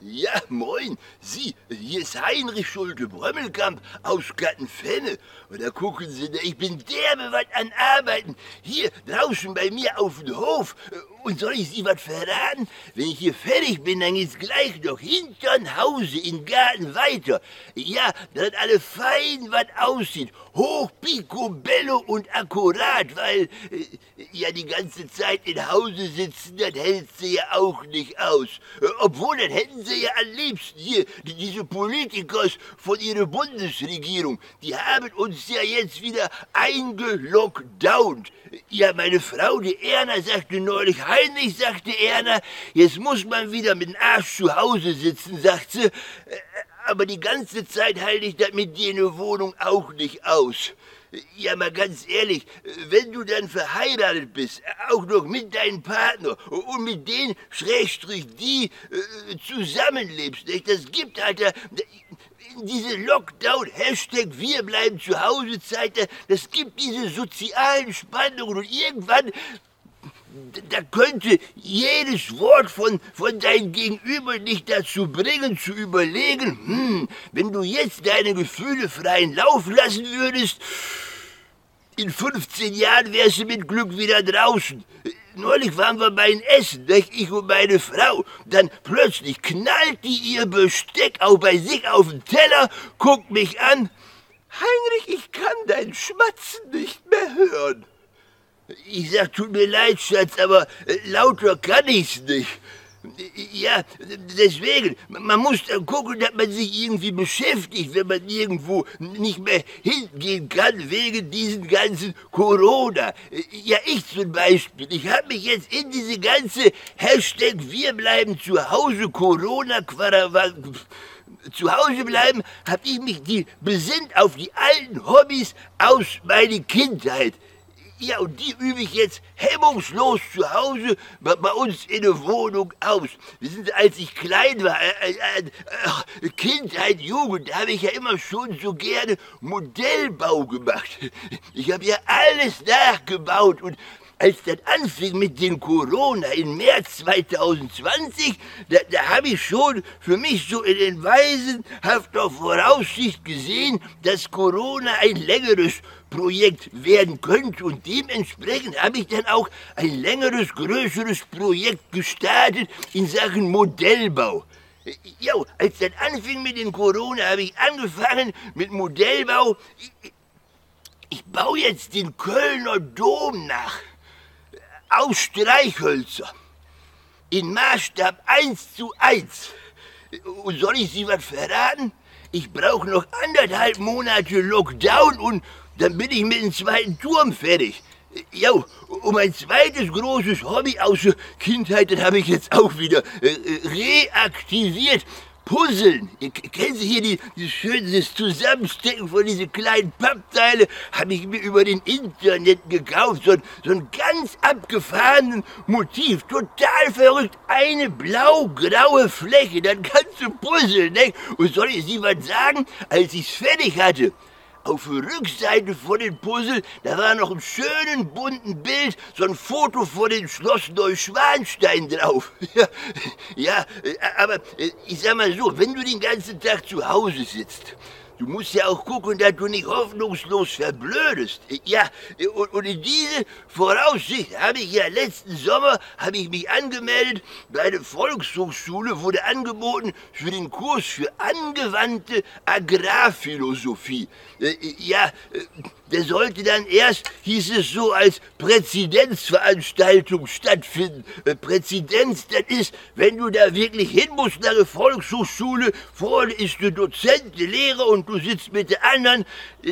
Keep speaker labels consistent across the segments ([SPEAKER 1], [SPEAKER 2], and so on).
[SPEAKER 1] Ja, moin. Sie, hier ist Heinrich Schulte Brömmelkamp aus Gattenfenne. Und da gucken Sie, ich bin derbe was an Arbeiten. Hier draußen bei mir auf dem Hof. Und soll ich Sie was verraten? Wenn ich hier fertig bin, dann geht's gleich noch hintern Hause in Garten weiter. Ja, dass alle fein was aussieht. Hoch, picobello und akkurat, weil äh, ja die ganze Zeit in Hause sitzen, das hält sie ja auch nicht aus. Obwohl, das hätten sie ja am liebsten hier, diese Politikers von ihrer Bundesregierung, die haben uns ja jetzt wieder eingelockdownt. Ja, meine Frau, die Erna, sagte neulich, Heinrich, sagte Erna, jetzt muss man wieder mit dem Arsch zu Hause sitzen, sagt sie. Äh, aber die ganze Zeit halte ich das mit dir in der Wohnung auch nicht aus. Ja, mal ganz ehrlich, wenn du dann verheiratet bist, auch noch mit deinem Partner und mit denen, Schrägstrich, die äh, zusammenlebst, das gibt, Alter, diese Lockdown, Hashtag Wir bleiben zu Hause Zeit, das gibt diese sozialen Spannungen und irgendwann da könnte jedes Wort von, von deinem Gegenüber dich dazu bringen, zu überlegen, hm, wenn du jetzt deine Gefühle freien Lauf lassen würdest, in 15 Jahren wärst du mit Glück wieder draußen. Neulich waren wir beim Essen, ich und meine Frau. Dann plötzlich knallt die ihr Besteck auch bei sich auf den Teller, guckt mich an. Heinrich, ich kann dein Schmatzen nicht mehr hören. Ich sag, tut mir leid, Schatz, aber äh, lauter kann ich's nicht. Ja, deswegen, man muss dann gucken, dass man sich irgendwie beschäftigt, wenn man irgendwo nicht mehr hingehen kann wegen diesen ganzen Corona. Ja, ich zum Beispiel, ich habe mich jetzt in diese ganze Hashtag Wir bleiben zu Hause Corona zu Hause bleiben, habe ich mich die besinnt auf die alten Hobbys aus meiner Kindheit. Ja, und die übe ich jetzt hemmungslos zu Hause bei, bei uns in der Wohnung aus. Wissen Sie, als ich klein war, äh, äh, äh, Kindheit, Jugend, habe ich ja immer schon so gerne Modellbau gemacht. Ich habe ja alles nachgebaut und als das anfing mit dem Corona im März 2020, da, da habe ich schon für mich so in weisenhafter Voraussicht gesehen, dass Corona ein längeres Projekt werden könnte und dementsprechend habe ich dann auch ein längeres, größeres Projekt gestartet in Sachen Modellbau. Ja, als das anfing mit dem Corona, habe ich angefangen mit Modellbau. Ich, ich baue jetzt den Kölner Dom nach aus Streichhölzer. In Maßstab 1 zu 1. Und soll ich Sie was verraten? Ich brauche noch anderthalb Monate Lockdown und dann bin ich mit dem zweiten Turm fertig. Ja, und mein zweites großes Hobby aus der Kindheit, das habe ich jetzt auch wieder äh, äh reaktiviert. Puzzeln. Kennen Sie hier die, die schönes Zusammenstecken von diesen kleinen Pappteile? Habe ich mir über den Internet gekauft. So, so ein ganz abgefahrenen Motiv. Total verrückt. Eine blau-graue Fläche. Dann kannst du puzzeln, ne? Und soll ich Sie was sagen? Als ich es fertig hatte, auf der Rückseite von dem Puzzle, da war noch ein schönen bunten Bild, so ein Foto von dem Schloss Neuschwanstein drauf. Ja, ja, äh, aber äh, ich sag mal so, wenn du den ganzen Tag zu Hause sitzt Du musst ja auch gucken, dass du nicht hoffnungslos verblödest. Ja, und, und in diese Voraussicht habe ich ja letzten Sommer habe ich mich angemeldet. Bei der Volkshochschule wurde angeboten für den Kurs für angewandte Agrarphilosophie. Äh, ja, äh, der sollte dann erst, hieß es so, als Präzedenzveranstaltung stattfinden. Äh, Präzedenz, das ist, wenn du da wirklich hin musst nach der Volkshochschule, vorne ist der Dozent, der Lehrer und du sitzt mit der anderen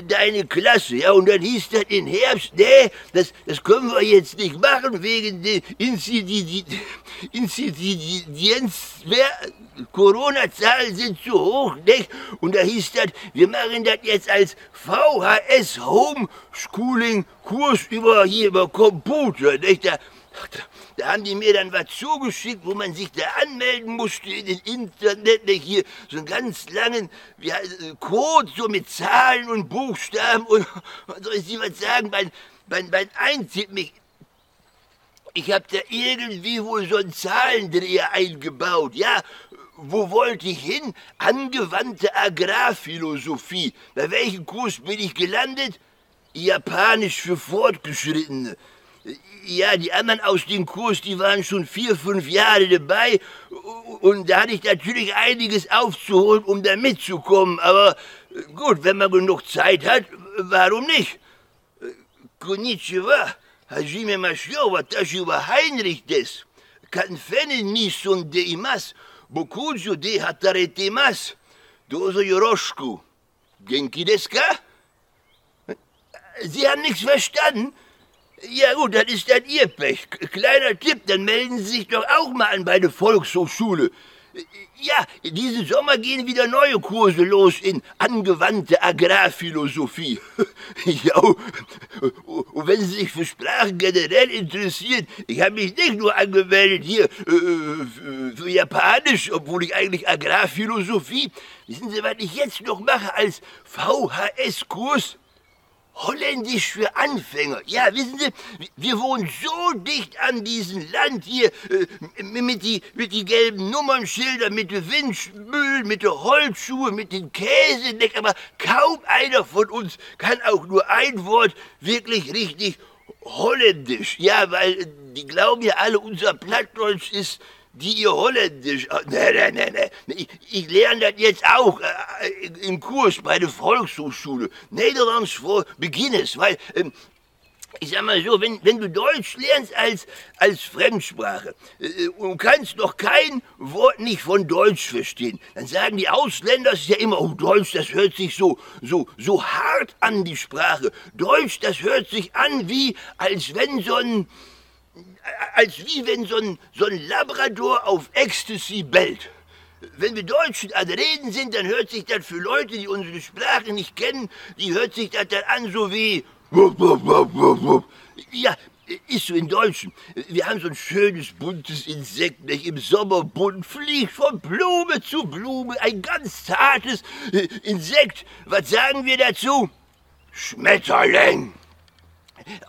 [SPEAKER 1] deine Klasse, ja, und dann hieß das in Herbst, nee, das, das können wir jetzt nicht machen, wegen der Inzidenz, Corona-Zahlen sind zu hoch, nicht? Und da hieß das, wir machen das jetzt als VHS Homeschooling Kurs über hier über Computer, nicht? Da, da haben die mir dann was zugeschickt, wo man sich da anmelden musste in den Internet, nicht? hier so einen ganz langen ja, Code, so mit Zahlen und Buchstaben und, was soll ich Sie was sagen, beim, beim, beim Eintippen, ich, ich hab da irgendwie wohl so einen Zahlendreher eingebaut, ja? Wo wollte ich hin? Angewandte Agrarphilosophie. Bei welchem Kurs bin ich gelandet? Japanisch für Fortgeschrittene. Ja, die anderen aus dem Kurs, die waren schon vier, fünf Jahre dabei und da hatte ich natürlich einiges aufzuholen, um da mitzukommen. Aber gut, wenn man genug Zeit hat, warum nicht? Konnichiwa, Hajime Mashio, watashi wa Heinrich des. Kanfene de imas, bokujo de hatarete mas. Dozo yoroshiku. Genki desu ka? Sie haben nichts verstanden? Ja gut, das ist dann Ihr Pech. Kleiner Tipp, dann melden Sie sich doch auch mal an bei der Volkshochschule. Ja, diesen Sommer gehen wieder neue Kurse los in angewandte Agrarphilosophie. ja, und wenn Sie sich für Sprachen generell interessieren, ich habe mich nicht nur angemeldet hier äh, für Japanisch, obwohl ich eigentlich Agrarphilosophie, wissen Sie, was ich jetzt noch mache als VHS-Kurs? Holländisch für Anfänger. Ja, wissen Sie, wir wohnen so dicht an diesem Land hier, äh, mit die, mit die gelben Nummernschilder, mit den Windmühlen, mit den Holzschuhen, mit den Käsedeck, aber kaum einer von uns kann auch nur ein Wort wirklich richtig holländisch. Ja, weil die glauben ja alle, unser Plattdeutsch ist die ihr Holländisch. Ne, ne, ne, ne. Ich, ich lerne das jetzt auch äh, im Kurs bei der Volkshochschule. Nederlands für Beginners, weil. Ähm, ich sag mal so, wenn, wenn du Deutsch lernst als, als Fremdsprache äh, und kannst noch kein Wort nicht von Deutsch verstehen, dann sagen die Ausländer es ja immer, oh Deutsch, das hört sich so, so, so hart an, die Sprache. Deutsch, das hört sich an wie, als wenn so ein, als wie wenn so ein, so ein Labrador auf Ecstasy bellt. Wenn wir Deutschen an Reden sind, dann hört sich das für Leute, die unsere Sprache nicht kennen, die hört sich das dann an so wie... Ja, ist so in Deutschen. Wir haben so ein schönes, buntes Insekt, nicht im Sommer bunt fliegt von Blume zu Blume, ein ganz zartes äh, Insekt. Was sagen wir dazu? Schmetterling.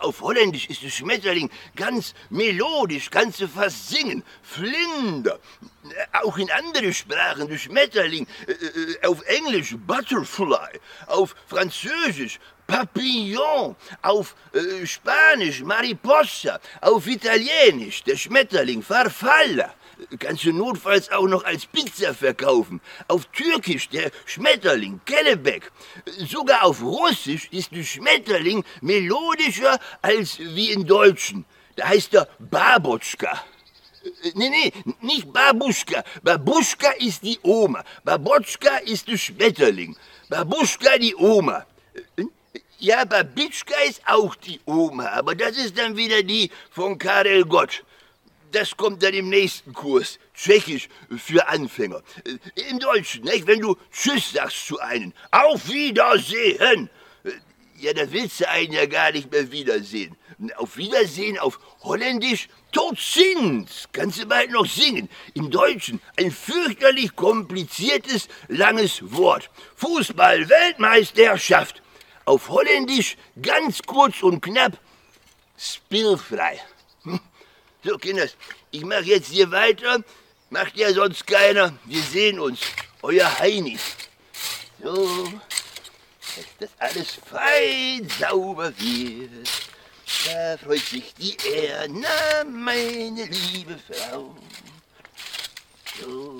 [SPEAKER 1] Auf Holländisch ist das Schmetterling ganz melodisch, kannst du fast singen. Flinder. Auch in andere Sprachen, das Schmetterling. Äh, äh, auf Englisch Butterfly. Auf Französisch Papillon, auf äh, Spanisch Mariposa, auf Italienisch der Schmetterling Farfalla. Kannst du notfalls auch noch als Pizza verkaufen. Auf Türkisch der Schmetterling, Kellebeck. Sogar auf Russisch ist der Schmetterling melodischer als wie in Deutschen. Da heißt er Babotschka. Nee, nee, nicht Babuschka. Babuschka ist die Oma. Babotschka ist der Schmetterling. Babuschka die Oma. Ja, Babitschka ist auch die Oma, aber das ist dann wieder die von Karel Gott das kommt dann im nächsten Kurs. Tschechisch für Anfänger. Äh, Im Deutschen, nicht? wenn du Tschüss sagst zu einem. Auf Wiedersehen. Äh, ja, da willst du einen ja gar nicht mehr wiedersehen. Auf Wiedersehen auf Holländisch tot sind. Kannst du bald noch singen. Im Deutschen ein fürchterlich kompliziertes, langes Wort. Fußball-Weltmeisterschaft. Auf Holländisch ganz kurz und knapp. Spielfrei. So, Kinders, ich mache jetzt hier weiter. Macht ja sonst keiner. Wir sehen uns. Euer Heini. So, dass das alles fein sauber wird. Da freut sich die Erna, meine liebe Frau. So.